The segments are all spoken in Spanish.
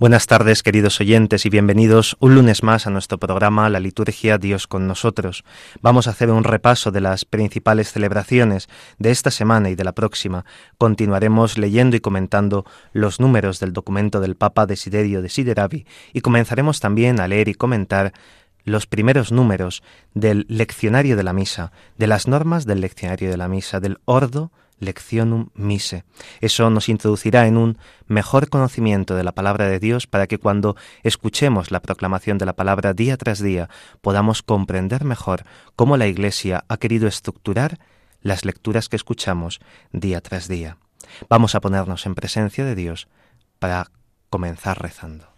Buenas tardes, queridos oyentes, y bienvenidos un lunes más a nuestro programa La Liturgia Dios con nosotros. Vamos a hacer un repaso de las principales celebraciones de esta semana y de la próxima. Continuaremos leyendo y comentando los números del documento del Papa Desiderio de Sideravi y comenzaremos también a leer y comentar los primeros números del leccionario de la misa, de las normas del leccionario de la misa, del ordo lectionum mise. Eso nos introducirá en un mejor conocimiento de la palabra de Dios para que cuando escuchemos la proclamación de la palabra día tras día podamos comprender mejor cómo la Iglesia ha querido estructurar las lecturas que escuchamos día tras día. Vamos a ponernos en presencia de Dios para comenzar rezando.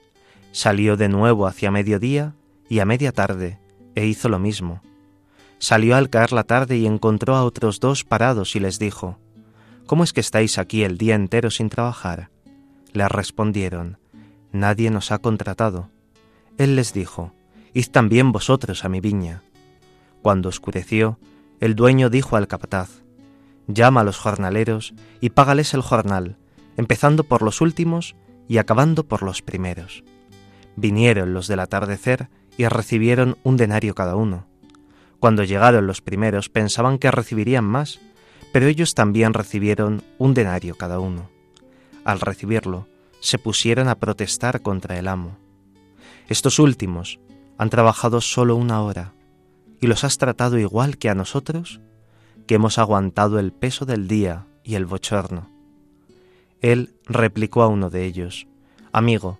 Salió de nuevo hacia mediodía y a media tarde, e hizo lo mismo. Salió al caer la tarde y encontró a otros dos parados y les dijo, ¿Cómo es que estáis aquí el día entero sin trabajar? Le respondieron, Nadie nos ha contratado. Él les dijo, Id también vosotros a mi viña. Cuando oscureció, el dueño dijo al capataz, Llama a los jornaleros y págales el jornal, empezando por los últimos y acabando por los primeros. Vinieron los del atardecer y recibieron un denario cada uno. Cuando llegaron los primeros pensaban que recibirían más, pero ellos también recibieron un denario cada uno. Al recibirlo, se pusieron a protestar contra el amo. Estos últimos han trabajado solo una hora, y los has tratado igual que a nosotros, que hemos aguantado el peso del día y el bochorno. Él replicó a uno de ellos, Amigo,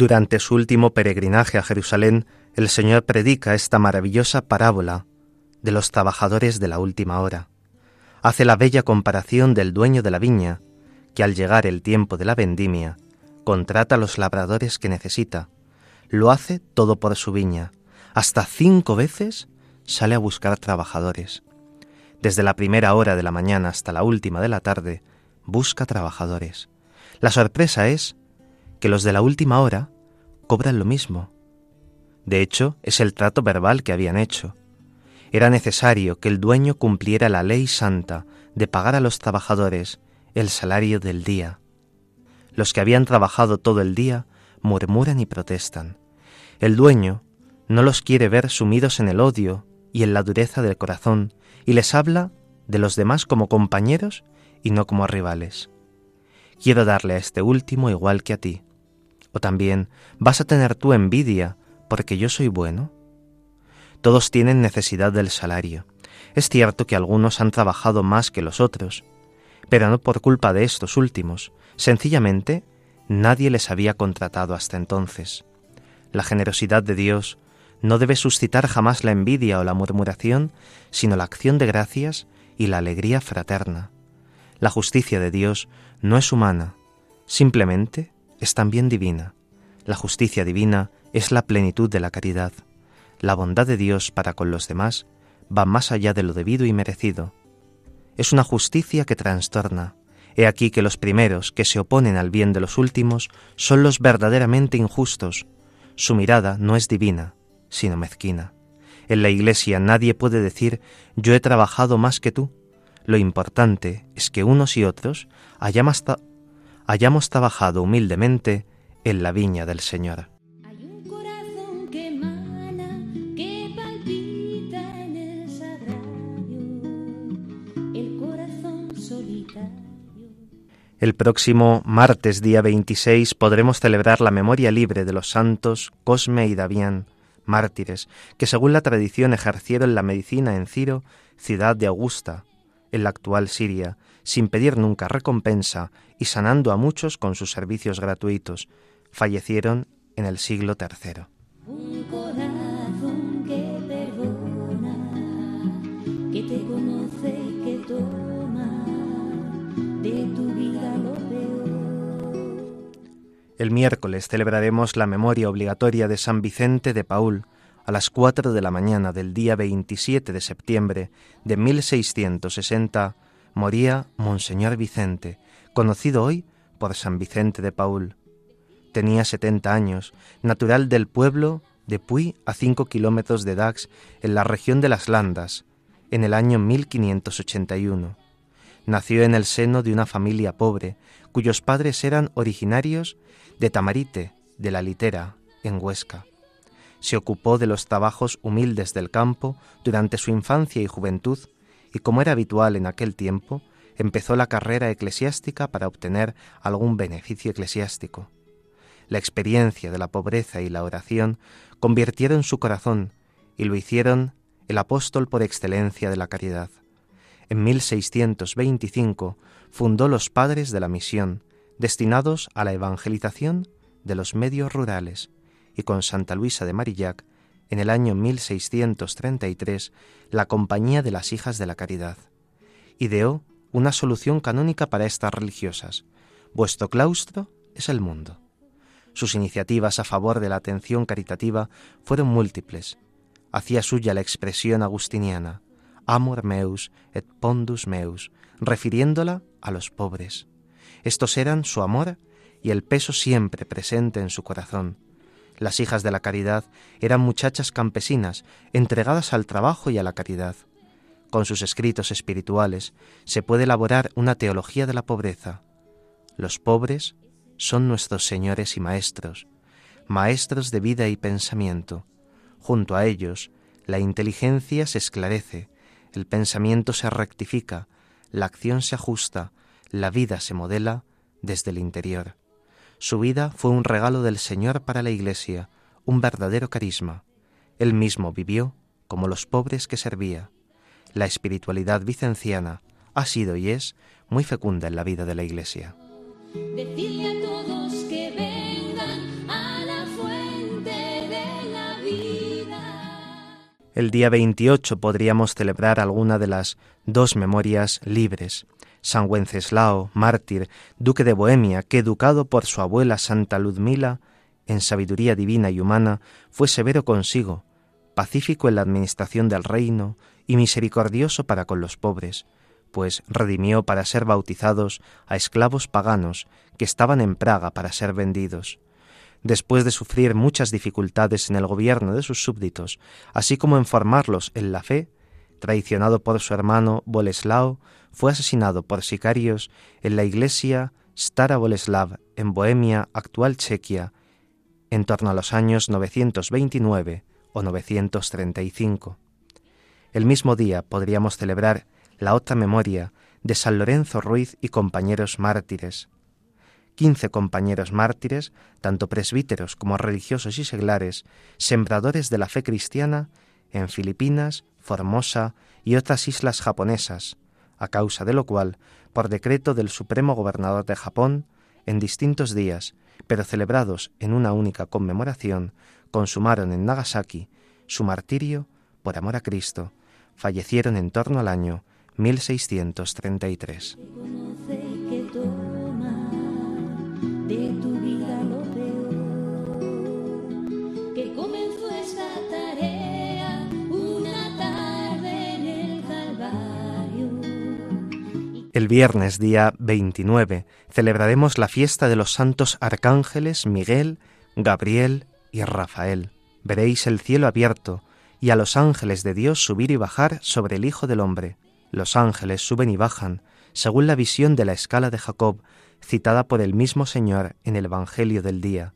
Durante su último peregrinaje a Jerusalén, el Señor predica esta maravillosa parábola de los trabajadores de la última hora. Hace la bella comparación del dueño de la viña, que al llegar el tiempo de la vendimia, contrata a los labradores que necesita. Lo hace todo por su viña. Hasta cinco veces sale a buscar trabajadores. Desde la primera hora de la mañana hasta la última de la tarde, busca trabajadores. La sorpresa es que los de la última hora cobran lo mismo. De hecho, es el trato verbal que habían hecho. Era necesario que el dueño cumpliera la ley santa de pagar a los trabajadores el salario del día. Los que habían trabajado todo el día murmuran y protestan. El dueño no los quiere ver sumidos en el odio y en la dureza del corazón, y les habla de los demás como compañeros y no como rivales. Quiero darle a este último igual que a ti. O también, ¿vas a tener tu envidia porque yo soy bueno? Todos tienen necesidad del salario. Es cierto que algunos han trabajado más que los otros, pero no por culpa de estos últimos. Sencillamente, nadie les había contratado hasta entonces. La generosidad de Dios no debe suscitar jamás la envidia o la murmuración, sino la acción de gracias y la alegría fraterna. La justicia de Dios no es humana, simplemente es también divina. La justicia divina es la plenitud de la caridad. La bondad de Dios para con los demás va más allá de lo debido y merecido. Es una justicia que trastorna. He aquí que los primeros que se oponen al bien de los últimos son los verdaderamente injustos. Su mirada no es divina, sino mezquina. En la Iglesia nadie puede decir yo he trabajado más que tú. Lo importante es que unos y otros hayamos, hayamos trabajado humildemente en la viña del Señor. El próximo martes día 26 podremos celebrar la memoria libre de los santos Cosme y Davián, mártires, que según la tradición ejercieron la medicina en Ciro, ciudad de Augusta, en la actual Siria, sin pedir nunca recompensa y sanando a muchos con sus servicios gratuitos. Fallecieron en el siglo III. El miércoles celebraremos la memoria obligatoria de San Vicente de Paul a las 4 de la mañana del día 27 de septiembre de 1660 moría Monseñor Vicente, conocido hoy por San Vicente de Paul. Tenía 70 años, natural del pueblo de Puy a 5 kilómetros de Dax, en la región de las Landas, en el año 1581. Nació en el seno de una familia pobre, cuyos padres eran originarios de Tamarite, de la Litera, en Huesca. Se ocupó de los trabajos humildes del campo durante su infancia y juventud, y como era habitual en aquel tiempo, empezó la carrera eclesiástica para obtener algún beneficio eclesiástico. La experiencia de la pobreza y la oración convirtieron su corazón y lo hicieron el apóstol por excelencia de la caridad. En 1625 fundó los Padres de la Misión, destinados a la evangelización de los medios rurales, y con Santa Luisa de Marillac, en el año 1633, la Compañía de las Hijas de la Caridad. Ideó una solución canónica para estas religiosas. Vuestro claustro es el mundo. Sus iniciativas a favor de la atención caritativa fueron múltiples. Hacía suya la expresión agustiniana, amor meus et pondus meus, refiriéndola a los pobres. Estos eran su amor y el peso siempre presente en su corazón. Las hijas de la caridad eran muchachas campesinas, entregadas al trabajo y a la caridad. Con sus escritos espirituales se puede elaborar una teología de la pobreza. Los pobres son nuestros señores y maestros, maestros de vida y pensamiento. Junto a ellos, la inteligencia se esclarece, el pensamiento se rectifica, la acción se ajusta, la vida se modela desde el interior. Su vida fue un regalo del Señor para la Iglesia, un verdadero carisma. Él mismo vivió como los pobres que servía. La espiritualidad vicenciana ha sido y es muy fecunda en la vida de la Iglesia. El día 28 podríamos celebrar alguna de las dos memorias libres. San Wenceslao, mártir, duque de Bohemia, que educado por su abuela Santa Ludmila, en sabiduría divina y humana, fue severo consigo, pacífico en la administración del reino y misericordioso para con los pobres, pues redimió para ser bautizados a esclavos paganos que estaban en Praga para ser vendidos. Después de sufrir muchas dificultades en el gobierno de sus súbditos, así como en formarlos en la fe, traicionado por su hermano Boleslao, fue asesinado por sicarios en la iglesia Stara Boleslav en Bohemia, actual Chequia, en torno a los años 929 o 935. El mismo día podríamos celebrar la otra memoria de San Lorenzo Ruiz y compañeros mártires. Quince compañeros mártires, tanto presbíteros como religiosos y seglares, sembradores de la fe cristiana en Filipinas, Formosa y otras islas japonesas, a causa de lo cual, por decreto del Supremo Gobernador de Japón, en distintos días, pero celebrados en una única conmemoración, consumaron en Nagasaki su martirio por amor a Cristo, fallecieron en torno al año 1633. El viernes día 29 celebraremos la fiesta de los santos arcángeles Miguel, Gabriel y Rafael. Veréis el cielo abierto y a los ángeles de Dios subir y bajar sobre el Hijo del Hombre. Los ángeles suben y bajan, según la visión de la escala de Jacob, citada por el mismo Señor en el Evangelio del día.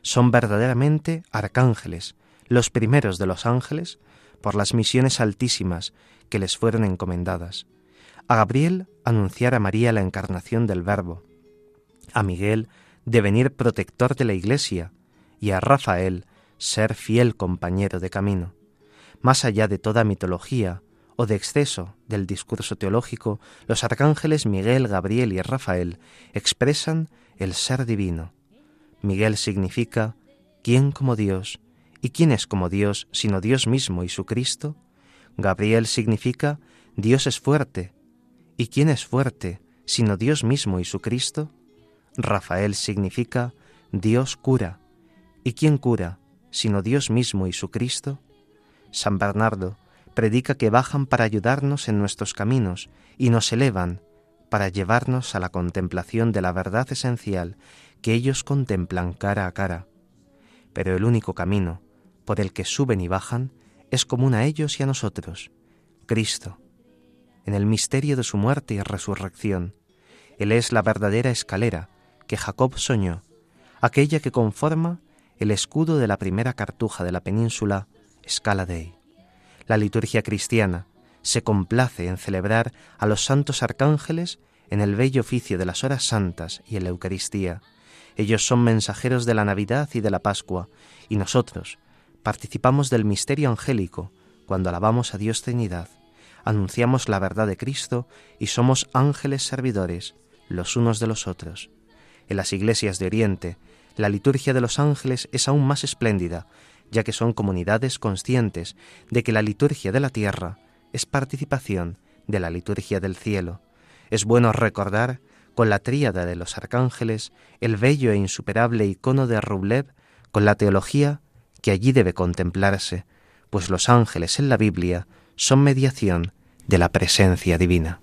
Son verdaderamente arcángeles, los primeros de los ángeles, por las misiones altísimas que les fueron encomendadas. A Gabriel anunciar a María la encarnación del Verbo, a Miguel devenir protector de la Iglesia y a Rafael ser fiel compañero de camino. Más allá de toda mitología o de exceso del discurso teológico, los arcángeles Miguel, Gabriel y Rafael expresan el ser divino. Miguel significa ¿quién como Dios? ¿Y quién es como Dios sino Dios mismo y su Cristo? Gabriel significa Dios es fuerte. ¿Y quién es fuerte sino Dios mismo y su Cristo? Rafael significa Dios cura. ¿Y quién cura sino Dios mismo y su Cristo? San Bernardo predica que bajan para ayudarnos en nuestros caminos y nos elevan para llevarnos a la contemplación de la verdad esencial que ellos contemplan cara a cara. Pero el único camino por el que suben y bajan es común a ellos y a nosotros, Cristo, en el misterio de su muerte y resurrección. Él es la verdadera escalera que Jacob soñó, aquella que conforma el escudo de la primera cartuja de la península, Scala Dei. La liturgia cristiana se complace en celebrar a los santos arcángeles en el bello oficio de las horas santas y en la Eucaristía. Ellos son mensajeros de la Navidad y de la Pascua, y nosotros participamos del misterio angélico cuando alabamos a Dios Trinidad, anunciamos la verdad de Cristo y somos ángeles servidores los unos de los otros. En las iglesias de Oriente, la liturgia de los ángeles es aún más espléndida, ya que son comunidades conscientes de que la liturgia de la tierra es participación de la liturgia del cielo. Es bueno recordar, con la tríada de los arcángeles, el bello e insuperable icono de Rublev, con la teología que allí debe contemplarse, pues los ángeles en la Biblia son mediación de la presencia divina.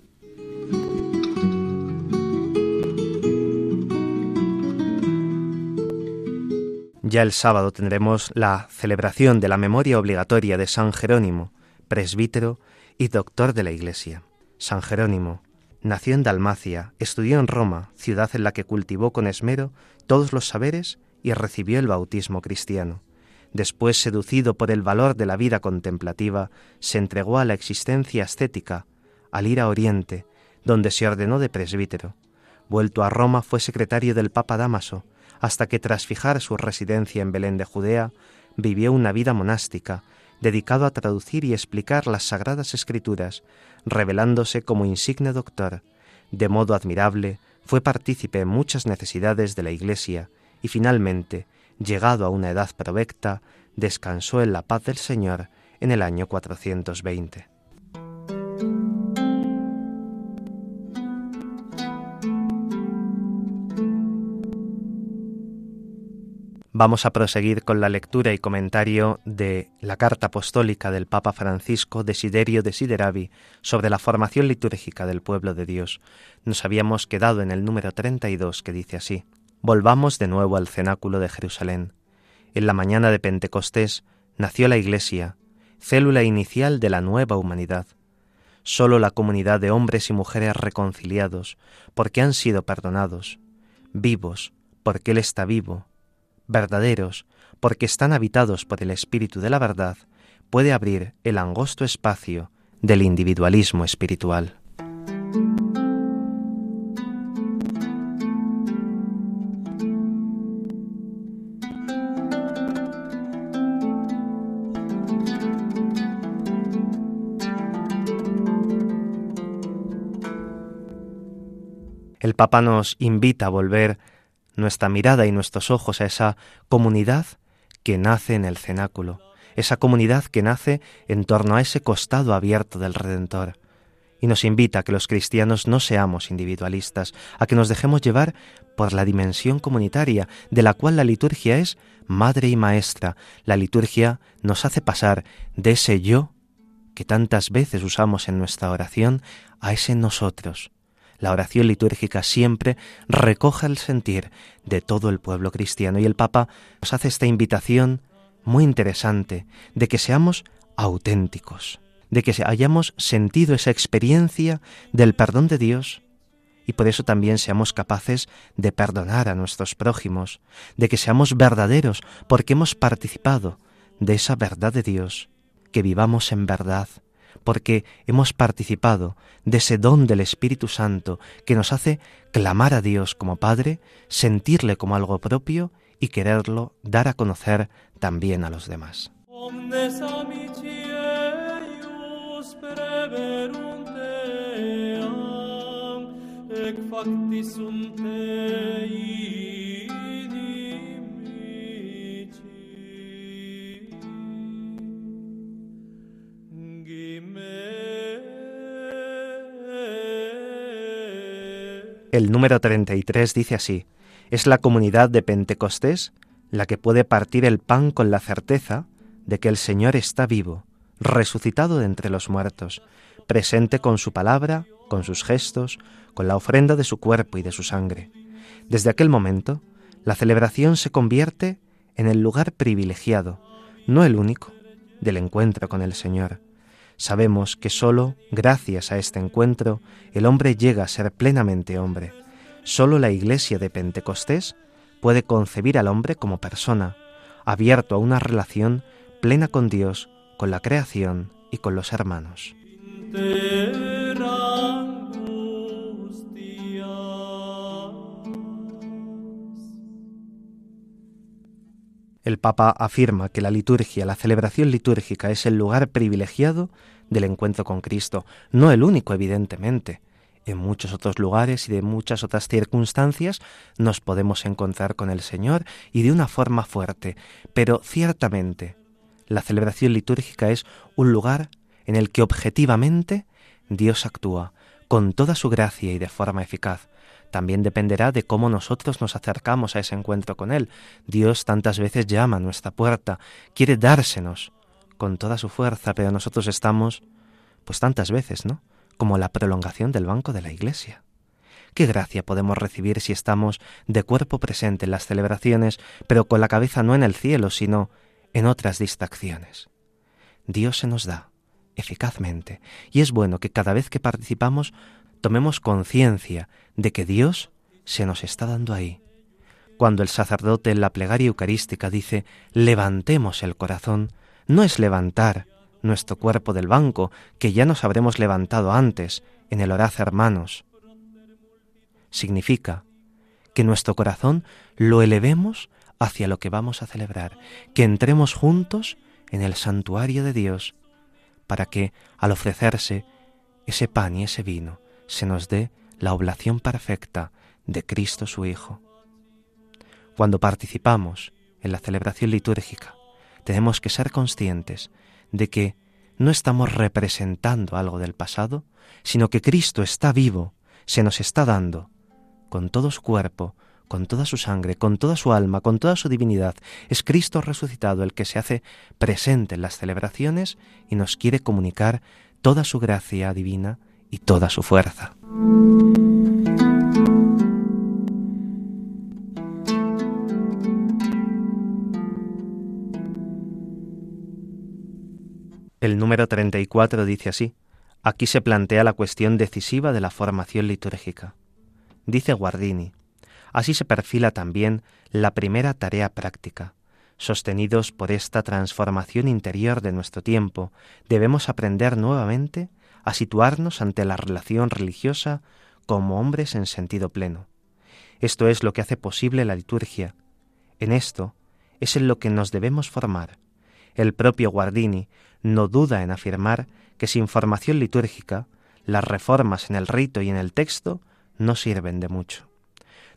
Ya el sábado tendremos la celebración de la memoria obligatoria de San Jerónimo, presbítero y doctor de la Iglesia. San Jerónimo nació en Dalmacia, estudió en Roma, ciudad en la que cultivó con esmero todos los saberes y recibió el bautismo cristiano. Después, seducido por el valor de la vida contemplativa, se entregó a la existencia ascética, al ir a Oriente, donde se ordenó de presbítero. Vuelto a Roma, fue secretario del Papa Damaso, hasta que tras fijar su residencia en Belén de Judea, vivió una vida monástica, dedicado a traducir y explicar las sagradas escrituras, revelándose como insigne doctor. De modo admirable, fue partícipe en muchas necesidades de la Iglesia y finalmente, llegado a una edad provecta, descansó en la paz del Señor en el año 420. Vamos a proseguir con la lectura y comentario de la carta apostólica del Papa Francisco Desiderio Desideravi sobre la formación litúrgica del pueblo de Dios. Nos habíamos quedado en el número 32 que dice así: Volvamos de nuevo al cenáculo de Jerusalén. En la mañana de Pentecostés nació la Iglesia, célula inicial de la nueva humanidad. Solo la comunidad de hombres y mujeres reconciliados, porque han sido perdonados, vivos, porque Él está vivo, verdaderos, porque están habitados por el Espíritu de la verdad, puede abrir el angosto espacio del individualismo espiritual. El Papa nos invita a volver nuestra mirada y nuestros ojos a esa comunidad que nace en el cenáculo, esa comunidad que nace en torno a ese costado abierto del Redentor. Y nos invita a que los cristianos no seamos individualistas, a que nos dejemos llevar por la dimensión comunitaria, de la cual la liturgia es madre y maestra. La liturgia nos hace pasar de ese yo que tantas veces usamos en nuestra oración a ese nosotros. La oración litúrgica siempre recoge el sentir de todo el pueblo cristiano y el Papa nos hace esta invitación muy interesante de que seamos auténticos, de que hayamos sentido esa experiencia del perdón de Dios y por eso también seamos capaces de perdonar a nuestros prójimos, de que seamos verdaderos porque hemos participado de esa verdad de Dios, que vivamos en verdad, porque hemos participado de ese don del Espíritu Santo que nos hace clamar a Dios como Padre, sentirle como algo propio y quererlo dar a conocer también a los demás. El número 33 dice así, es la comunidad de Pentecostés la que puede partir el pan con la certeza de que el Señor está vivo, resucitado de entre los muertos, presente con su palabra, con sus gestos, con la ofrenda de su cuerpo y de su sangre. Desde aquel momento, la celebración se convierte en el lugar privilegiado, no el único, del encuentro con el Señor. Sabemos que sólo gracias a este encuentro el hombre llega a ser plenamente hombre. Sólo la Iglesia de Pentecostés puede concebir al hombre como persona, abierto a una relación plena con Dios, con la creación y con los hermanos. El Papa afirma que la liturgia, la celebración litúrgica es el lugar privilegiado del encuentro con Cristo, no el único, evidentemente, en muchos otros lugares y de muchas otras circunstancias nos podemos encontrar con el Señor y de una forma fuerte, pero ciertamente la celebración litúrgica es un lugar en el que objetivamente Dios actúa con toda su gracia y de forma eficaz. También dependerá de cómo nosotros nos acercamos a ese encuentro con Él. Dios tantas veces llama a nuestra puerta, quiere dársenos con toda su fuerza, pero nosotros estamos, pues tantas veces, ¿no? como la prolongación del banco de la Iglesia. ¿Qué gracia podemos recibir si estamos de cuerpo presente en las celebraciones, pero con la cabeza no en el cielo, sino en otras distracciones? Dios se nos da eficazmente, y es bueno que cada vez que participamos tomemos conciencia de que Dios se nos está dando ahí. Cuando el sacerdote en la plegaria eucarística dice levantemos el corazón, no es levantar nuestro cuerpo del banco, que ya nos habremos levantado antes en el horaz hermanos. Significa que nuestro corazón lo elevemos hacia lo que vamos a celebrar, que entremos juntos en el santuario de Dios, para que, al ofrecerse ese pan y ese vino, se nos dé la oblación perfecta de Cristo su Hijo. Cuando participamos en la celebración litúrgica, tenemos que ser conscientes de que no estamos representando algo del pasado, sino que Cristo está vivo, se nos está dando, con todo su cuerpo, con toda su sangre, con toda su alma, con toda su divinidad. Es Cristo resucitado el que se hace presente en las celebraciones y nos quiere comunicar toda su gracia divina y toda su fuerza. El número 34 dice así, aquí se plantea la cuestión decisiva de la formación litúrgica. Dice Guardini, así se perfila también la primera tarea práctica. Sostenidos por esta transformación interior de nuestro tiempo, debemos aprender nuevamente a situarnos ante la relación religiosa como hombres en sentido pleno. Esto es lo que hace posible la liturgia. En esto es en lo que nos debemos formar. El propio Guardini no duda en afirmar que sin formación litúrgica, las reformas en el rito y en el texto no sirven de mucho.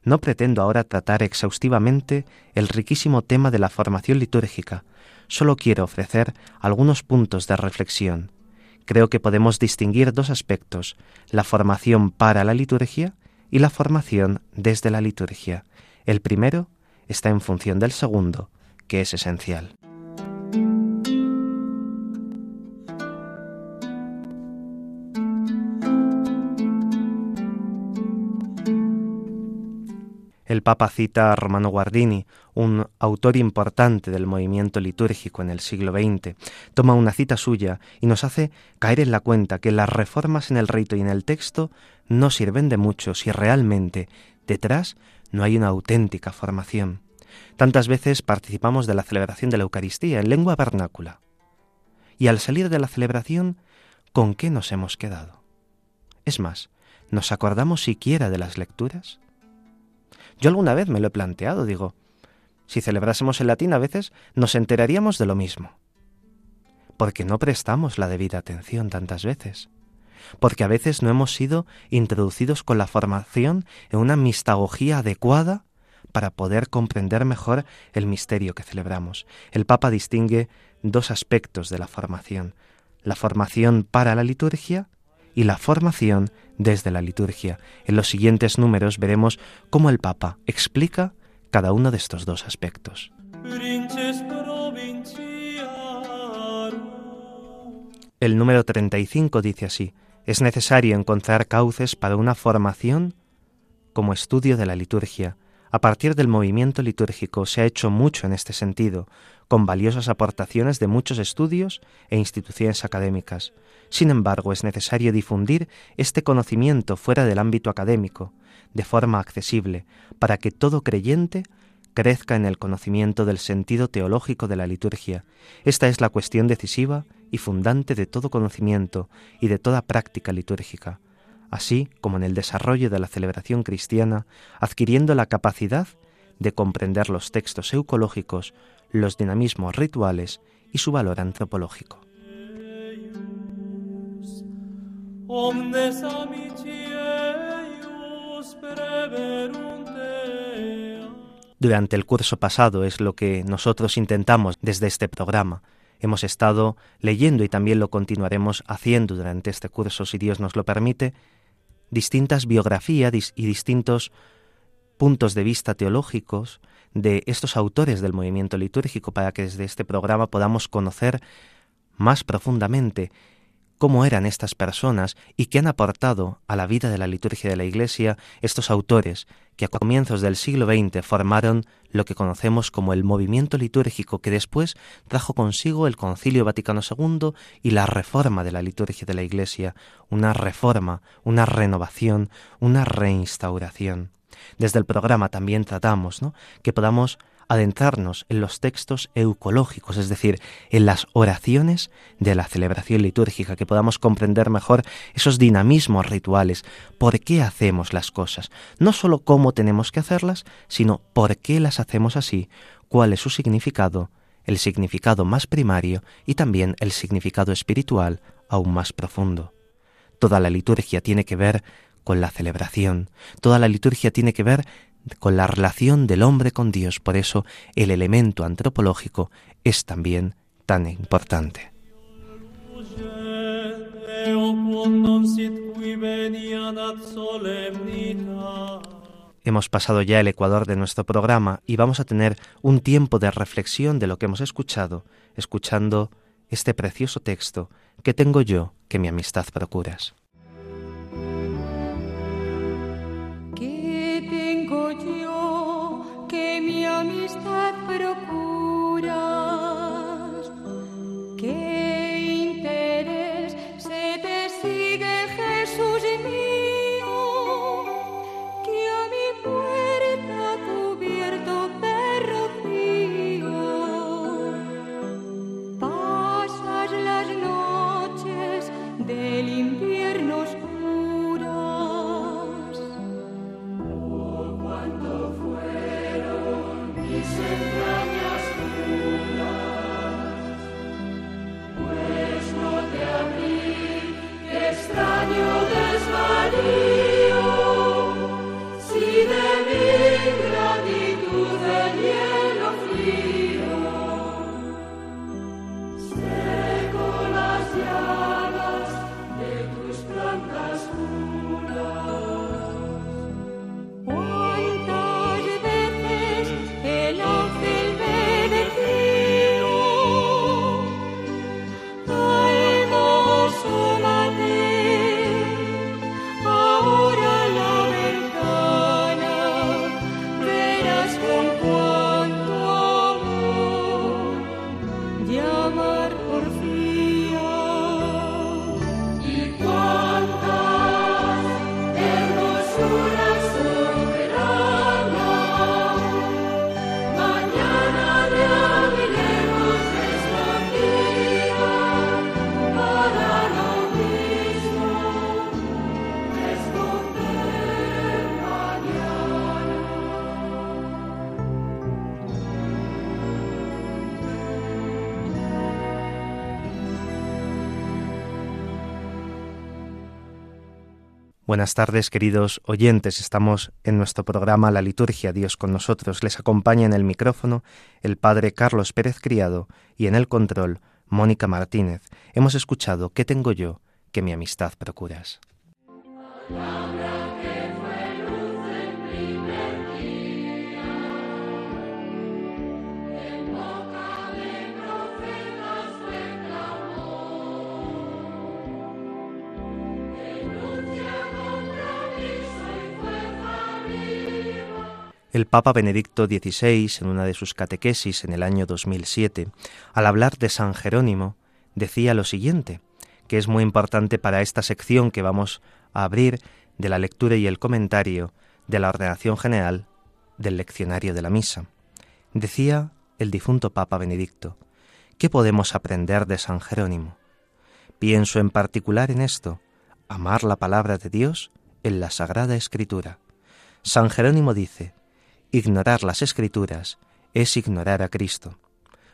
No pretendo ahora tratar exhaustivamente el riquísimo tema de la formación litúrgica, solo quiero ofrecer algunos puntos de reflexión. Creo que podemos distinguir dos aspectos, la formación para la liturgia y la formación desde la liturgia. El primero está en función del segundo, que es esencial. El Papa cita a Romano Guardini, un autor importante del movimiento litúrgico en el siglo XX. Toma una cita suya y nos hace caer en la cuenta que las reformas en el rito y en el texto no sirven de mucho si realmente detrás no hay una auténtica formación. Tantas veces participamos de la celebración de la Eucaristía en lengua vernácula. Y al salir de la celebración, ¿con qué nos hemos quedado? Es más, ¿nos acordamos siquiera de las lecturas? Yo alguna vez me lo he planteado, digo, si celebrásemos en latín a veces nos enteraríamos de lo mismo. Porque no prestamos la debida atención tantas veces. Porque a veces no hemos sido introducidos con la formación en una mistagogía adecuada para poder comprender mejor el misterio que celebramos. El Papa distingue dos aspectos de la formación, la formación para la liturgia y la formación desde la liturgia. En los siguientes números veremos cómo el Papa explica cada uno de estos dos aspectos. El número 35 dice así, es necesario encontrar cauces para una formación como estudio de la liturgia. A partir del movimiento litúrgico se ha hecho mucho en este sentido, con valiosas aportaciones de muchos estudios e instituciones académicas. Sin embargo, es necesario difundir este conocimiento fuera del ámbito académico, de forma accesible, para que todo creyente crezca en el conocimiento del sentido teológico de la liturgia. Esta es la cuestión decisiva y fundante de todo conocimiento y de toda práctica litúrgica, así como en el desarrollo de la celebración cristiana, adquiriendo la capacidad de comprender los textos eucológicos, los dinamismos rituales y su valor antropológico. Durante el curso pasado es lo que nosotros intentamos desde este programa. Hemos estado leyendo y también lo continuaremos haciendo durante este curso, si Dios nos lo permite, distintas biografías y distintos puntos de vista teológicos de estos autores del movimiento litúrgico para que desde este programa podamos conocer más profundamente cómo eran estas personas y qué han aportado a la vida de la liturgia de la Iglesia estos autores que a comienzos del siglo XX formaron lo que conocemos como el movimiento litúrgico que después trajo consigo el Concilio Vaticano II y la reforma de la liturgia de la Iglesia, una reforma, una renovación, una reinstauración. Desde el programa también tratamos ¿no? que podamos adentrarnos en los textos eucológicos, es decir, en las oraciones de la celebración litúrgica, que podamos comprender mejor esos dinamismos rituales, por qué hacemos las cosas, no sólo cómo tenemos que hacerlas, sino por qué las hacemos así, cuál es su significado, el significado más primario y también el significado espiritual aún más profundo. Toda la liturgia tiene que ver con la celebración. Toda la liturgia tiene que ver con la relación del hombre con Dios. Por eso el elemento antropológico es también tan importante. Hemos pasado ya el ecuador de nuestro programa y vamos a tener un tiempo de reflexión de lo que hemos escuchado, escuchando este precioso texto que tengo yo que mi amistad procuras. Buenas tardes, queridos oyentes. Estamos en nuestro programa La Liturgia, Dios con nosotros. Les acompaña en el micrófono el Padre Carlos Pérez Criado y en el control Mónica Martínez. Hemos escuchado ¿Qué tengo yo que mi amistad procuras? El Papa Benedicto XVI, en una de sus catequesis en el año 2007, al hablar de San Jerónimo, decía lo siguiente, que es muy importante para esta sección que vamos a abrir de la lectura y el comentario de la ordenación general del leccionario de la misa. Decía el difunto Papa Benedicto, ¿qué podemos aprender de San Jerónimo? Pienso en particular en esto, amar la palabra de Dios en la Sagrada Escritura. San Jerónimo dice, Ignorar las escrituras es ignorar a Cristo.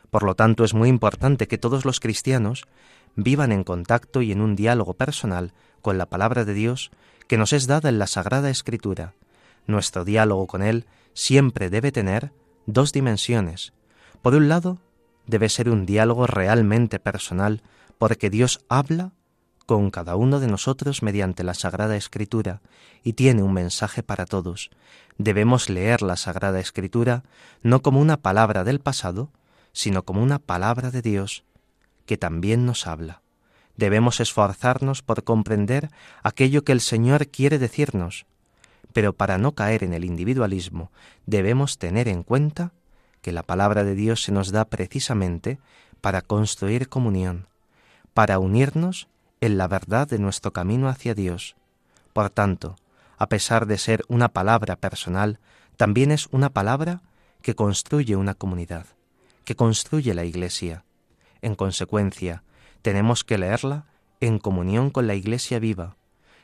Por lo tanto, es muy importante que todos los cristianos vivan en contacto y en un diálogo personal con la palabra de Dios que nos es dada en la Sagrada Escritura. Nuestro diálogo con Él siempre debe tener dos dimensiones. Por un lado, debe ser un diálogo realmente personal, porque Dios habla con cada uno de nosotros mediante la Sagrada Escritura y tiene un mensaje para todos. Debemos leer la Sagrada Escritura no como una palabra del pasado, sino como una palabra de Dios que también nos habla. Debemos esforzarnos por comprender aquello que el Señor quiere decirnos, pero para no caer en el individualismo debemos tener en cuenta que la palabra de Dios se nos da precisamente para construir comunión, para unirnos en la verdad de nuestro camino hacia Dios. Por tanto, a pesar de ser una palabra personal, también es una palabra que construye una comunidad, que construye la Iglesia. En consecuencia, tenemos que leerla en comunión con la Iglesia viva.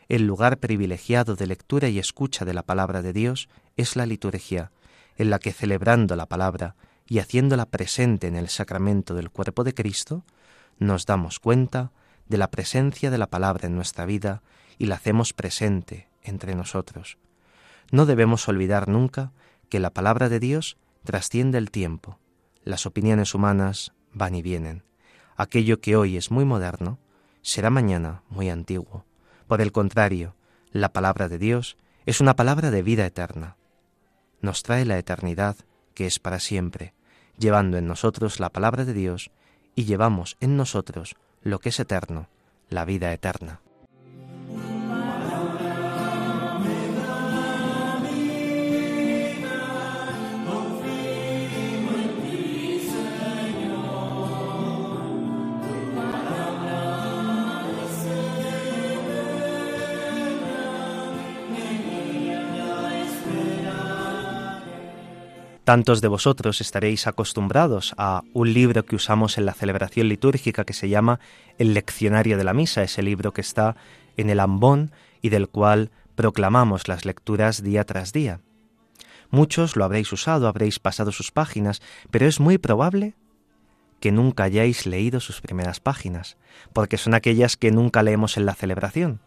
El lugar privilegiado de lectura y escucha de la palabra de Dios es la liturgia, en la que celebrando la palabra y haciéndola presente en el sacramento del cuerpo de Cristo, nos damos cuenta de la presencia de la palabra en nuestra vida y la hacemos presente entre nosotros. No debemos olvidar nunca que la palabra de Dios trasciende el tiempo. Las opiniones humanas van y vienen. Aquello que hoy es muy moderno será mañana muy antiguo. Por el contrario, la palabra de Dios es una palabra de vida eterna. Nos trae la eternidad que es para siempre, llevando en nosotros la palabra de Dios y llevamos en nosotros lo que es eterno, la vida eterna. Tantos de vosotros estaréis acostumbrados a un libro que usamos en la celebración litúrgica que se llama El Leccionario de la Misa, ese libro que está en el ambón y del cual proclamamos las lecturas día tras día. Muchos lo habréis usado, habréis pasado sus páginas, pero es muy probable que nunca hayáis leído sus primeras páginas, porque son aquellas que nunca leemos en la celebración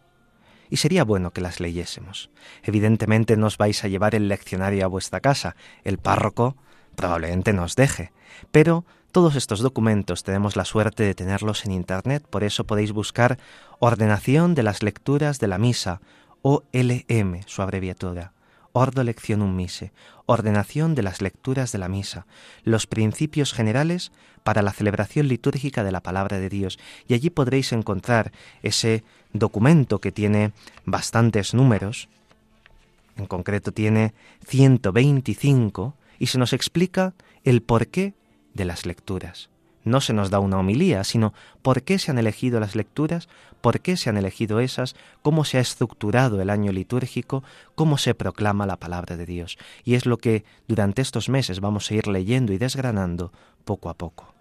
y sería bueno que las leyésemos. Evidentemente no os vais a llevar el leccionario a vuestra casa, el párroco probablemente nos deje, pero todos estos documentos tenemos la suerte de tenerlos en Internet, por eso podéis buscar Ordenación de las Lecturas de la Misa, OLM, su abreviatura. Ordo Lectionum Mise, ordenación de las lecturas de la misa, los principios generales para la celebración litúrgica de la palabra de Dios. Y allí podréis encontrar ese documento que tiene bastantes números, en concreto tiene 125, y se nos explica el porqué de las lecturas no se nos da una homilía, sino por qué se han elegido las lecturas, por qué se han elegido esas, cómo se ha estructurado el año litúrgico, cómo se proclama la palabra de Dios. Y es lo que durante estos meses vamos a ir leyendo y desgranando poco a poco.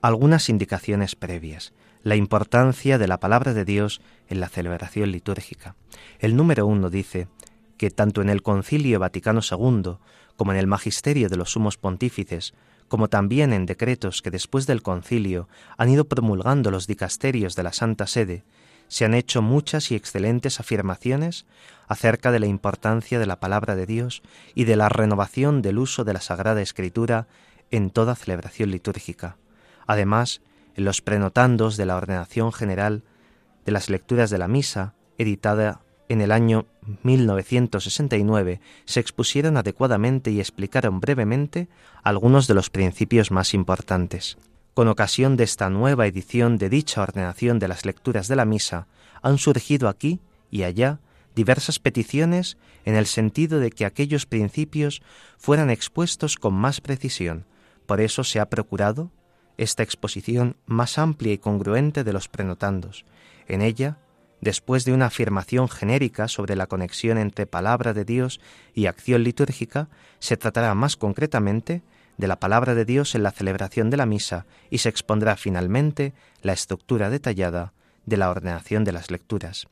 Algunas indicaciones previas la importancia de la palabra de Dios en la celebración litúrgica. El número uno dice que tanto en el Concilio Vaticano II como en el Magisterio de los Sumos Pontífices, como también en decretos que después del concilio han ido promulgando los dicasterios de la Santa Sede, se han hecho muchas y excelentes afirmaciones acerca de la importancia de la palabra de Dios y de la renovación del uso de la Sagrada Escritura en toda celebración litúrgica. Además, en los prenotandos de la ordenación general de las lecturas de la misa, editada en el año 1969, se expusieron adecuadamente y explicaron brevemente algunos de los principios más importantes. Con ocasión de esta nueva edición de dicha ordenación de las lecturas de la misa, han surgido aquí y allá diversas peticiones en el sentido de que aquellos principios fueran expuestos con más precisión. Por eso se ha procurado esta exposición más amplia y congruente de los prenotandos. En ella Después de una afirmación genérica sobre la conexión entre palabra de Dios y acción litúrgica, se tratará más concretamente de la palabra de Dios en la celebración de la misa y se expondrá finalmente la estructura detallada de la ordenación de las lecturas.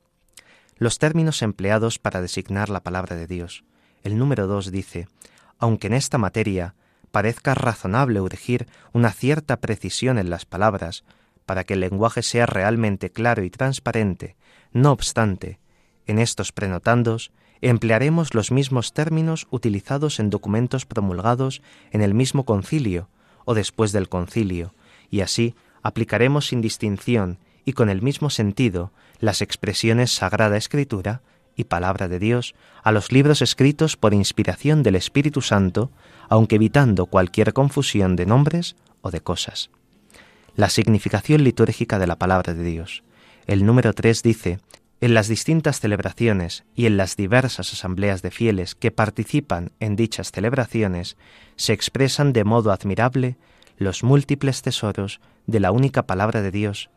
Los términos empleados para designar la palabra de Dios. El número 2 dice, aunque en esta materia parezca razonable urgir una cierta precisión en las palabras, para que el lenguaje sea realmente claro y transparente. No obstante, en estos prenotandos emplearemos los mismos términos utilizados en documentos promulgados en el mismo concilio o después del concilio, y así aplicaremos sin distinción y con el mismo sentido las expresiones Sagrada Escritura y Palabra de Dios a los libros escritos por inspiración del Espíritu Santo, aunque evitando cualquier confusión de nombres o de cosas la significación litúrgica de la palabra de Dios. El número 3 dice, en las distintas celebraciones y en las diversas asambleas de fieles que participan en dichas celebraciones, se expresan de modo admirable los múltiples tesoros de la única palabra de Dios,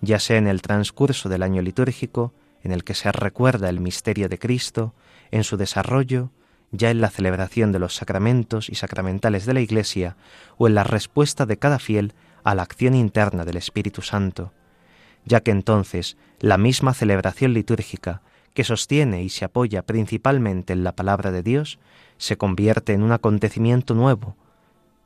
ya sea en el transcurso del año litúrgico, en el que se recuerda el misterio de Cristo, en su desarrollo, ya en la celebración de los sacramentos y sacramentales de la Iglesia, o en la respuesta de cada fiel a la acción interna del Espíritu Santo, ya que entonces la misma celebración litúrgica, que sostiene y se apoya principalmente en la palabra de Dios, se convierte en un acontecimiento nuevo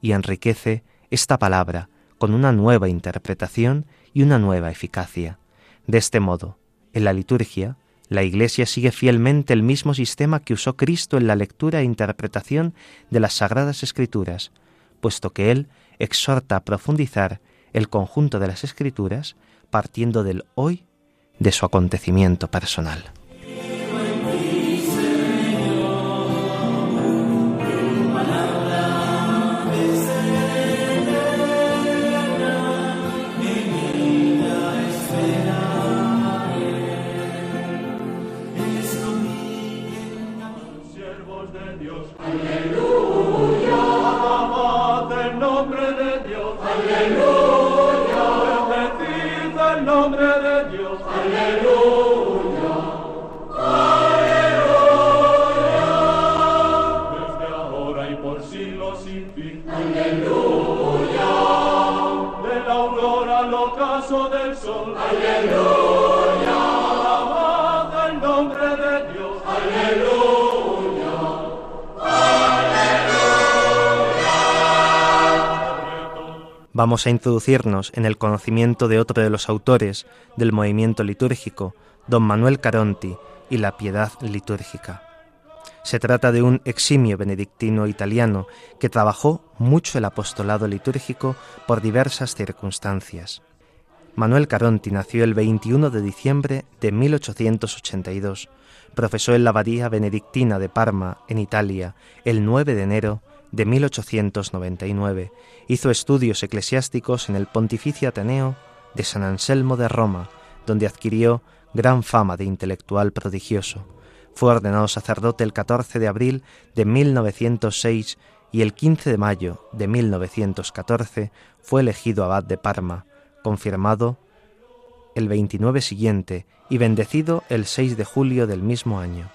y enriquece esta palabra con una nueva interpretación y una nueva eficacia. De este modo, en la liturgia, la Iglesia sigue fielmente el mismo sistema que usó Cristo en la lectura e interpretación de las Sagradas Escrituras, puesto que Él exhorta a profundizar el conjunto de las escrituras partiendo del hoy de su acontecimiento personal. Vamos a introducirnos en el conocimiento de otro de los autores del movimiento litúrgico, don Manuel Caronti, y la piedad litúrgica. Se trata de un eximio benedictino italiano que trabajó mucho el apostolado litúrgico por diversas circunstancias. Manuel Caronti nació el 21 de diciembre de 1882. Profesó en la abadía benedictina de Parma, en Italia, el 9 de enero de 1899. Hizo estudios eclesiásticos en el Pontificio Ateneo de San Anselmo de Roma, donde adquirió gran fama de intelectual prodigioso. Fue ordenado sacerdote el 14 de abril de 1906 y el 15 de mayo de 1914 fue elegido abad de Parma, confirmado el 29 siguiente y bendecido el 6 de julio del mismo año.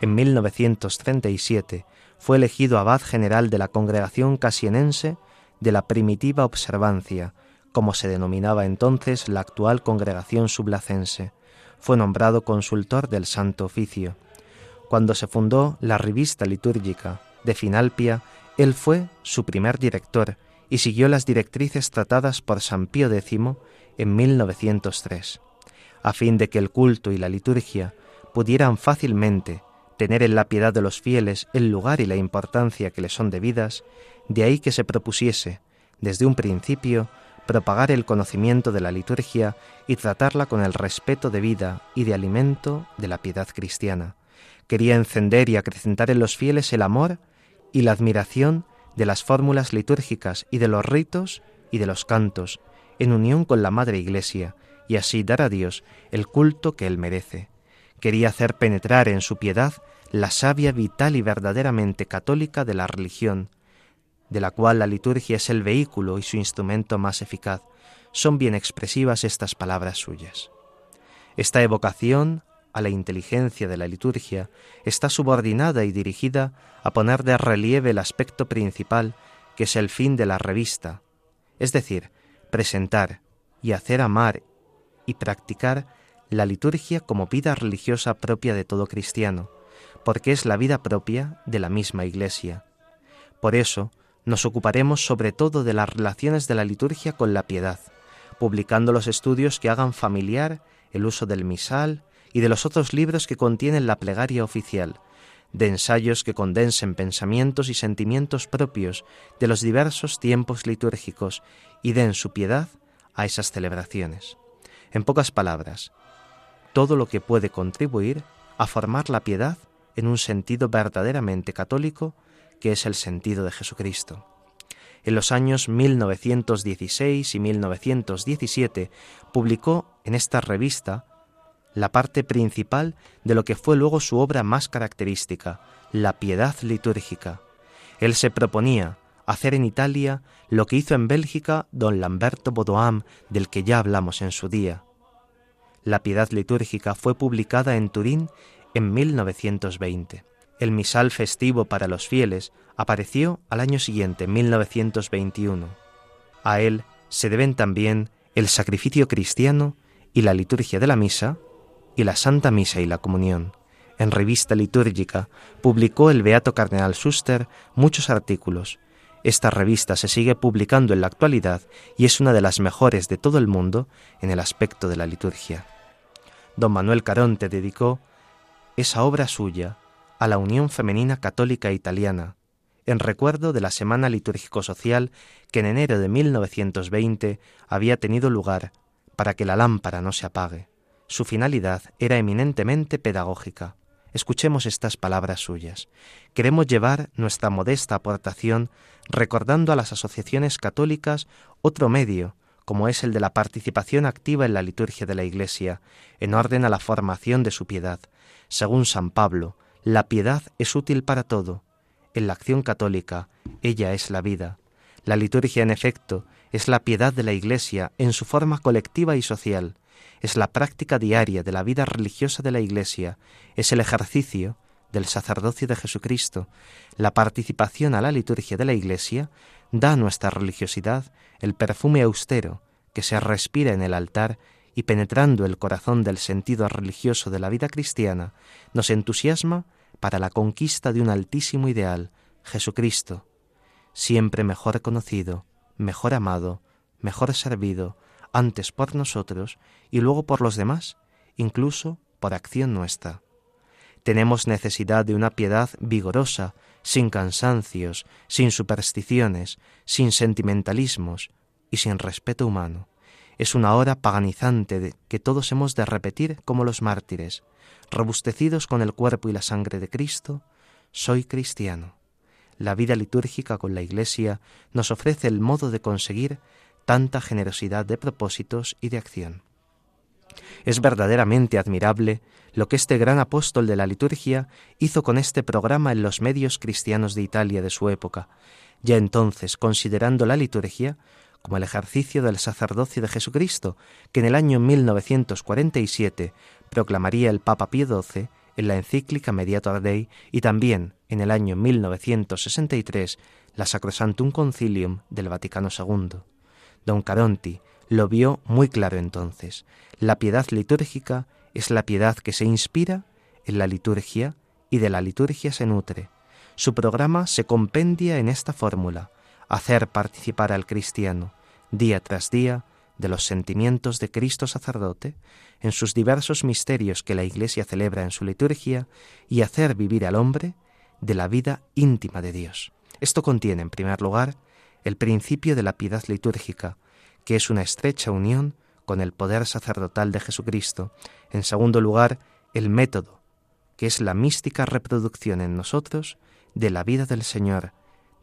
En 1937 fue elegido abad general de la congregación casienense de la primitiva observancia, como se denominaba entonces la actual congregación sublacense. Fue nombrado consultor del Santo Oficio. Cuando se fundó la revista litúrgica de Finalpia, él fue su primer director y siguió las directrices tratadas por San Pío X en 1903, a fin de que el culto y la liturgia pudieran fácilmente tener en la piedad de los fieles el lugar y la importancia que les son debidas, de ahí que se propusiese, desde un principio, propagar el conocimiento de la liturgia y tratarla con el respeto de vida y de alimento de la piedad cristiana. Quería encender y acrecentar en los fieles el amor y la admiración de las fórmulas litúrgicas y de los ritos y de los cantos, en unión con la Madre Iglesia, y así dar a Dios el culto que Él merece. Quería hacer penetrar en su piedad la savia vital y verdaderamente católica de la religión, de la cual la liturgia es el vehículo y su instrumento más eficaz. Son bien expresivas estas palabras suyas. Esta evocación a la inteligencia de la liturgia está subordinada y dirigida a poner de relieve el aspecto principal que es el fin de la revista, es decir, presentar y hacer amar y practicar la liturgia como vida religiosa propia de todo cristiano, porque es la vida propia de la misma Iglesia. Por eso, nos ocuparemos sobre todo de las relaciones de la liturgia con la piedad, publicando los estudios que hagan familiar el uso del misal, y de los otros libros que contienen la plegaria oficial, de ensayos que condensen pensamientos y sentimientos propios de los diversos tiempos litúrgicos y den su piedad a esas celebraciones. En pocas palabras, todo lo que puede contribuir a formar la piedad en un sentido verdaderamente católico, que es el sentido de Jesucristo. En los años 1916 y 1917 publicó en esta revista la parte principal de lo que fue luego su obra más característica, la piedad litúrgica. Él se proponía hacer en Italia lo que hizo en Bélgica don Lamberto Bodoam, del que ya hablamos en su día. La piedad litúrgica fue publicada en Turín en 1920. El misal festivo para los fieles apareció al año siguiente, 1921. A él se deben también el sacrificio cristiano y la liturgia de la misa, y la Santa Misa y la Comunión. En revista litúrgica publicó el Beato Cardenal Suster muchos artículos. Esta revista se sigue publicando en la actualidad y es una de las mejores de todo el mundo en el aspecto de la liturgia. Don Manuel Caronte dedicó esa obra suya a la Unión Femenina Católica Italiana, en recuerdo de la Semana Litúrgico-Social que en enero de 1920 había tenido lugar para que la lámpara no se apague. Su finalidad era eminentemente pedagógica. Escuchemos estas palabras suyas. Queremos llevar nuestra modesta aportación recordando a las asociaciones católicas otro medio, como es el de la participación activa en la liturgia de la Iglesia, en orden a la formación de su piedad. Según San Pablo, la piedad es útil para todo. En la acción católica, ella es la vida. La liturgia, en efecto, es la piedad de la Iglesia en su forma colectiva y social es la práctica diaria de la vida religiosa de la Iglesia, es el ejercicio del sacerdocio de Jesucristo. La participación a la liturgia de la Iglesia da nuestra religiosidad el perfume austero que se respira en el altar y penetrando el corazón del sentido religioso de la vida cristiana, nos entusiasma para la conquista de un altísimo ideal, Jesucristo, siempre mejor conocido, mejor amado, mejor servido, antes por nosotros y luego por los demás, incluso por acción nuestra. Tenemos necesidad de una piedad vigorosa, sin cansancios, sin supersticiones, sin sentimentalismos y sin respeto humano. Es una hora paganizante que todos hemos de repetir como los mártires, robustecidos con el cuerpo y la sangre de Cristo, soy cristiano. La vida litúrgica con la Iglesia nos ofrece el modo de conseguir tanta generosidad de propósitos y de acción. Es verdaderamente admirable lo que este gran apóstol de la liturgia hizo con este programa en los medios cristianos de Italia de su época, ya entonces considerando la liturgia como el ejercicio del sacerdocio de Jesucristo, que en el año 1947 proclamaría el Papa Pío XII en la encíclica Mediator Dei y también en el año 1963 la Sacrosantum Concilium del Vaticano II. Don Caronti lo vio muy claro entonces. La piedad litúrgica es la piedad que se inspira en la liturgia y de la liturgia se nutre. Su programa se compendia en esta fórmula, hacer participar al cristiano día tras día de los sentimientos de Cristo sacerdote en sus diversos misterios que la Iglesia celebra en su liturgia y hacer vivir al hombre de la vida íntima de Dios. Esto contiene, en primer lugar, el principio de la piedad litúrgica, que es una estrecha unión con el poder sacerdotal de Jesucristo. En segundo lugar, el método, que es la mística reproducción en nosotros de la vida del Señor,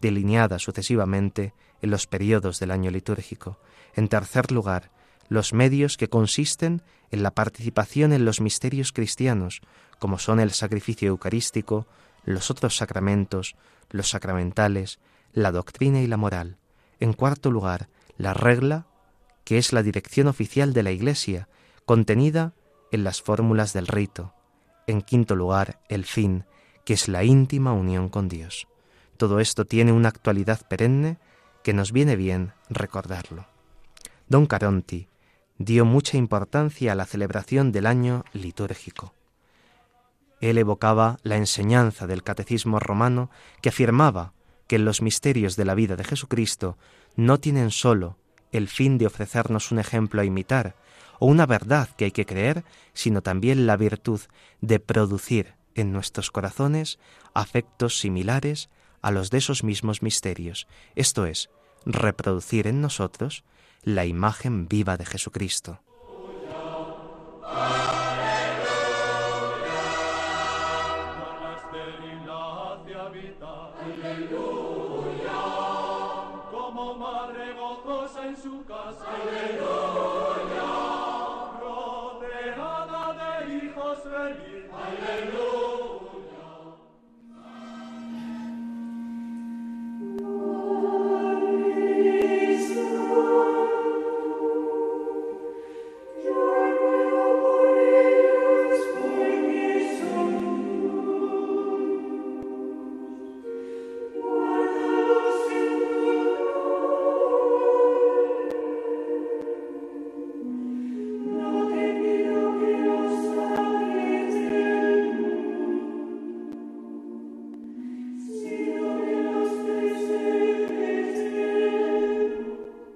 delineada sucesivamente en los periodos del año litúrgico. En tercer lugar, los medios que consisten en la participación en los misterios cristianos, como son el sacrificio eucarístico, los otros sacramentos, los sacramentales, la doctrina y la moral. En cuarto lugar, la regla, que es la dirección oficial de la Iglesia, contenida en las fórmulas del rito. En quinto lugar, el fin, que es la íntima unión con Dios. Todo esto tiene una actualidad perenne que nos viene bien recordarlo. Don Caronti dio mucha importancia a la celebración del año litúrgico. Él evocaba la enseñanza del catecismo romano que afirmaba que los misterios de la vida de Jesucristo no tienen sólo el fin de ofrecernos un ejemplo a imitar o una verdad que hay que creer, sino también la virtud de producir en nuestros corazones afectos similares a los de esos mismos misterios, esto es, reproducir en nosotros la imagen viva de Jesucristo.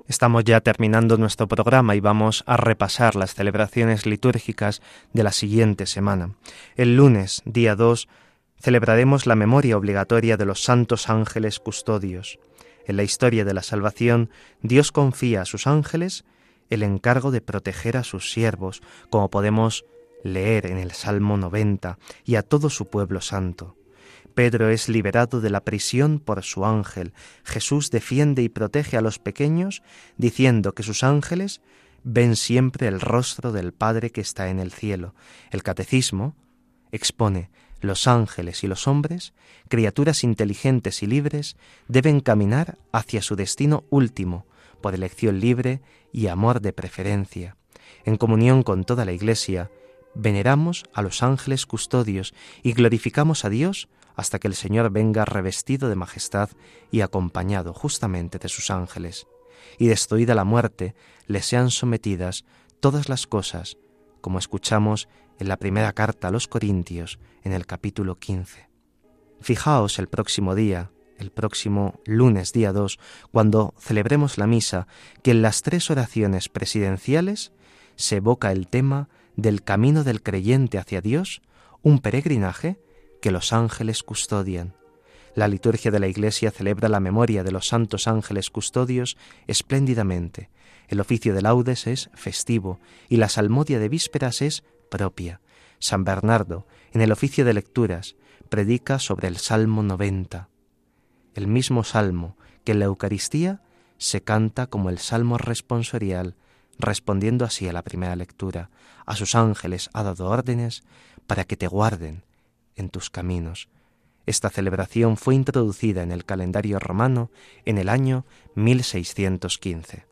Estamos ya terminando nuestro programa y vamos a repasar las celebraciones litúrgicas de la siguiente semana. El lunes, día 2, celebraremos la memoria obligatoria de los santos ángeles custodios. En la historia de la salvación, Dios confía a sus ángeles el encargo de proteger a sus siervos, como podemos leer en el Salmo 90, y a todo su pueblo santo. Pedro es liberado de la prisión por su ángel. Jesús defiende y protege a los pequeños, diciendo que sus ángeles ven siempre el rostro del Padre que está en el cielo. El catecismo expone los ángeles y los hombres, criaturas inteligentes y libres, deben caminar hacia su destino último, por elección libre y amor de preferencia. En comunión con toda la Iglesia, veneramos a los ángeles custodios y glorificamos a Dios hasta que el Señor venga revestido de majestad y acompañado justamente de sus ángeles, y destruida la muerte, le sean sometidas todas las cosas, como escuchamos en la primera carta a los Corintios en el capítulo 15. Fijaos el próximo día, el próximo lunes día 2, cuando celebremos la misa, que en las tres oraciones presidenciales se evoca el tema del camino del creyente hacia Dios, un peregrinaje que los ángeles custodian. La liturgia de la Iglesia celebra la memoria de los santos ángeles custodios espléndidamente. El oficio de laudes es festivo y la salmodia de vísperas es propia. San Bernardo, en el oficio de lecturas, predica sobre el Salmo 90. El mismo salmo que en la Eucaristía se canta como el salmo responsorial, respondiendo así a la primera lectura. A sus ángeles ha dado órdenes para que te guarden en tus caminos. Esta celebración fue introducida en el calendario romano en el año 1615.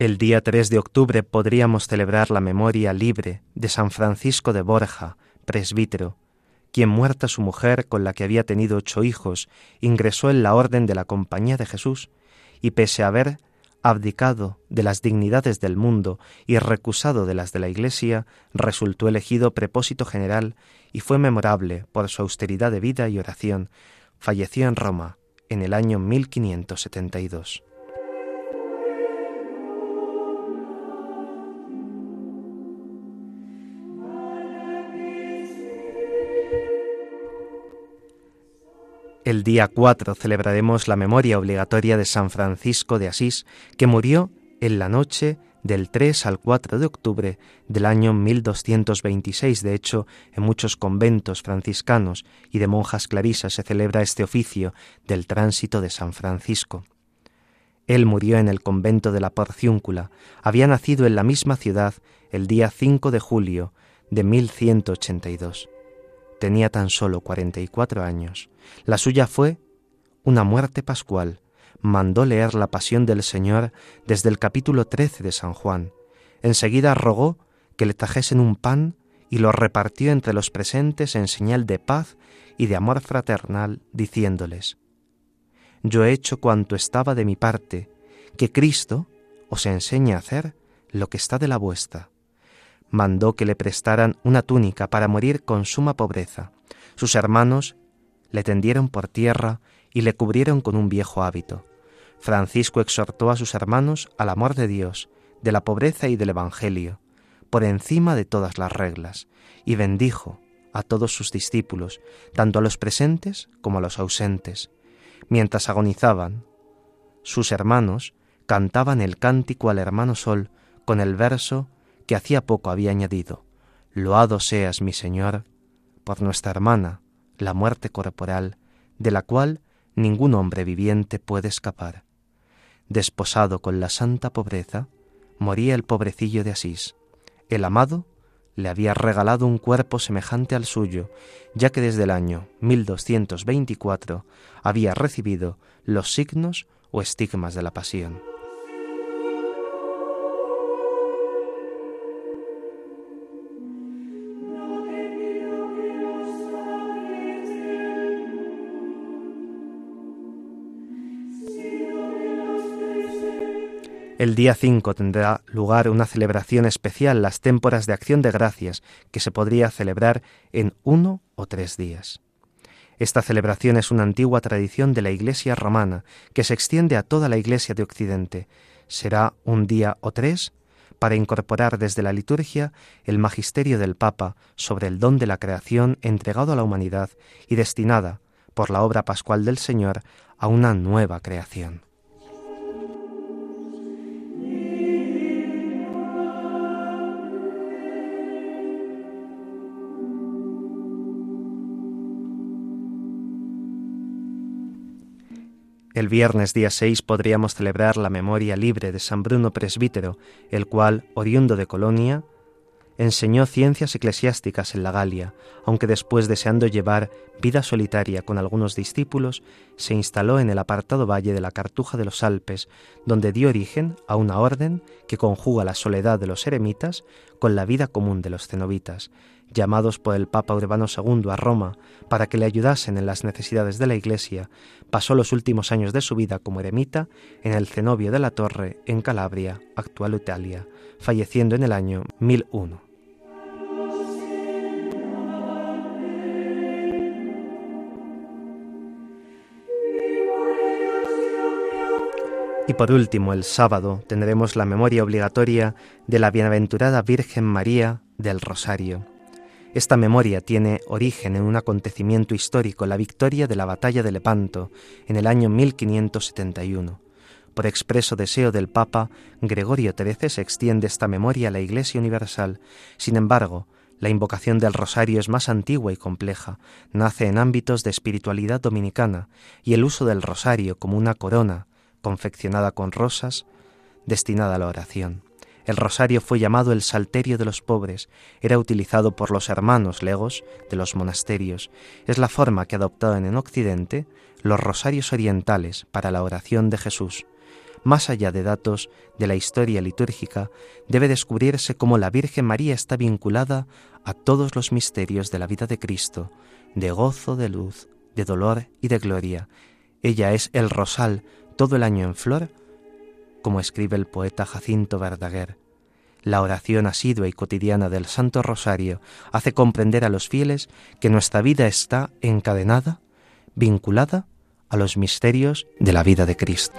El día 3 de octubre podríamos celebrar la memoria libre de San Francisco de Borja, presbítero, quien muerta su mujer, con la que había tenido ocho hijos, ingresó en la orden de la Compañía de Jesús, y pese a haber abdicado de las dignidades del mundo y recusado de las de la Iglesia, resultó elegido prepósito general y fue memorable por su austeridad de vida y oración. Falleció en Roma en el año 1572. El día 4 celebraremos la memoria obligatoria de San Francisco de Asís, que murió en la noche del 3 al 4 de octubre del año 1226. De hecho, en muchos conventos franciscanos y de monjas clarisas se celebra este oficio del tránsito de San Francisco. Él murió en el convento de la Porciúncula. Había nacido en la misma ciudad el día 5 de julio de 1182. Tenía tan solo 44 años. La suya fue una muerte pascual. Mandó leer la pasión del Señor desde el capítulo 13 de San Juan. Enseguida rogó que le trajesen un pan y lo repartió entre los presentes en señal de paz y de amor fraternal, diciéndoles, Yo he hecho cuanto estaba de mi parte, que Cristo os enseñe a hacer lo que está de la vuestra mandó que le prestaran una túnica para morir con suma pobreza. Sus hermanos le tendieron por tierra y le cubrieron con un viejo hábito. Francisco exhortó a sus hermanos al amor de Dios, de la pobreza y del Evangelio, por encima de todas las reglas, y bendijo a todos sus discípulos, tanto a los presentes como a los ausentes. Mientras agonizaban, sus hermanos cantaban el cántico al hermano Sol con el verso que hacía poco había añadido, Loado seas, mi Señor, por nuestra hermana, la muerte corporal, de la cual ningún hombre viviente puede escapar. Desposado con la santa pobreza, moría el pobrecillo de Asís. El amado le había regalado un cuerpo semejante al suyo, ya que desde el año 1224 había recibido los signos o estigmas de la pasión. El día 5 tendrá lugar una celebración especial, las témporas de acción de gracias, que se podría celebrar en uno o tres días. Esta celebración es una antigua tradición de la Iglesia romana que se extiende a toda la Iglesia de Occidente. Será un día o tres para incorporar desde la liturgia el magisterio del Papa sobre el don de la creación entregado a la humanidad y destinada, por la obra pascual del Señor, a una nueva creación. El viernes día 6 podríamos celebrar la memoria libre de San Bruno Presbítero, el cual, oriundo de Colonia, enseñó ciencias eclesiásticas en la Galia, aunque después, deseando llevar vida solitaria con algunos discípulos, se instaló en el apartado valle de la Cartuja de los Alpes, donde dio origen a una orden que conjuga la soledad de los eremitas con la vida común de los cenobitas, llamados por el Papa Urbano II a Roma para que le ayudasen en las necesidades de la Iglesia, pasó los últimos años de su vida como eremita en el cenobio de la Torre, en Calabria, actual Italia, falleciendo en el año 1001. Y por último, el sábado tendremos la memoria obligatoria de la bienaventurada Virgen María del Rosario. Esta memoria tiene origen en un acontecimiento histórico, la victoria de la batalla de Lepanto, en el año 1571. Por expreso deseo del Papa, Gregorio XIII se extiende esta memoria a la Iglesia Universal. Sin embargo, la invocación del rosario es más antigua y compleja, nace en ámbitos de espiritualidad dominicana, y el uso del rosario como una corona, confeccionada con rosas, destinada a la oración. El rosario fue llamado el salterio de los pobres, era utilizado por los hermanos legos de los monasterios. Es la forma que adoptaron en Occidente los rosarios orientales para la oración de Jesús. Más allá de datos de la historia litúrgica, debe descubrirse cómo la Virgen María está vinculada a todos los misterios de la vida de Cristo, de gozo, de luz, de dolor y de gloria. Ella es el rosal todo el año en flor como escribe el poeta Jacinto Verdaguer. La oración asidua y cotidiana del Santo Rosario hace comprender a los fieles que nuestra vida está encadenada, vinculada a los misterios de la vida de Cristo.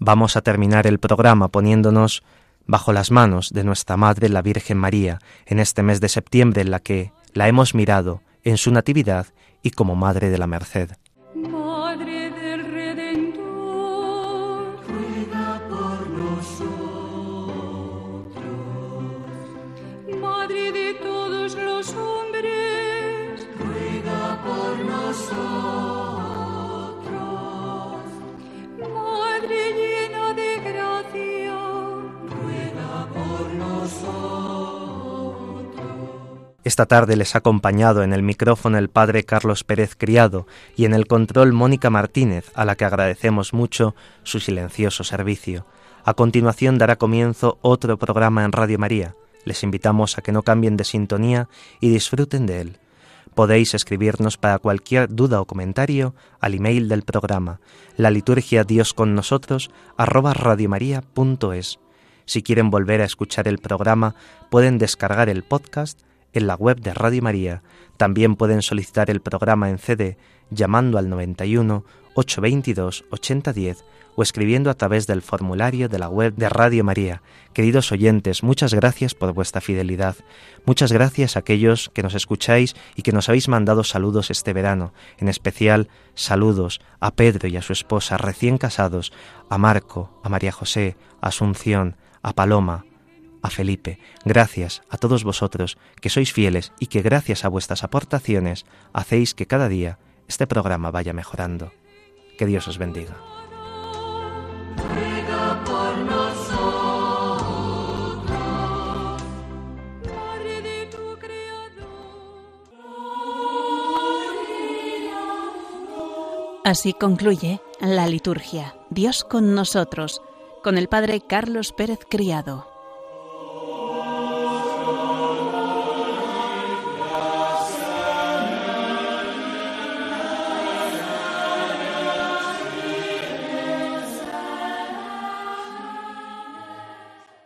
Vamos a terminar el programa poniéndonos bajo las manos de nuestra Madre la Virgen María en este mes de septiembre en la que la hemos mirado en su natividad y como Madre de la Merced. Esta tarde les ha acompañado en el micrófono el padre Carlos Pérez Criado y en el control Mónica Martínez, a la que agradecemos mucho su silencioso servicio. A continuación dará comienzo otro programa en Radio María. Les invitamos a que no cambien de sintonía y disfruten de él. Podéis escribirnos para cualquier duda o comentario al email del programa, la liturgia Dios con nosotros, arroba. Si quieren volver a escuchar el programa, pueden descargar el podcast en la web de Radio María. También pueden solicitar el programa en CD llamando al 91 822 8010 o escribiendo a través del formulario de la web de Radio María. Queridos oyentes, muchas gracias por vuestra fidelidad. Muchas gracias a aquellos que nos escucháis y que nos habéis mandado saludos este verano. En especial, saludos a Pedro y a su esposa recién casados, a Marco, a María José, a Asunción, a Paloma, a Felipe, gracias a todos vosotros que sois fieles y que gracias a vuestras aportaciones hacéis que cada día este programa vaya mejorando. Que Dios os bendiga. Así concluye la liturgia. Dios con nosotros, con el Padre Carlos Pérez Criado.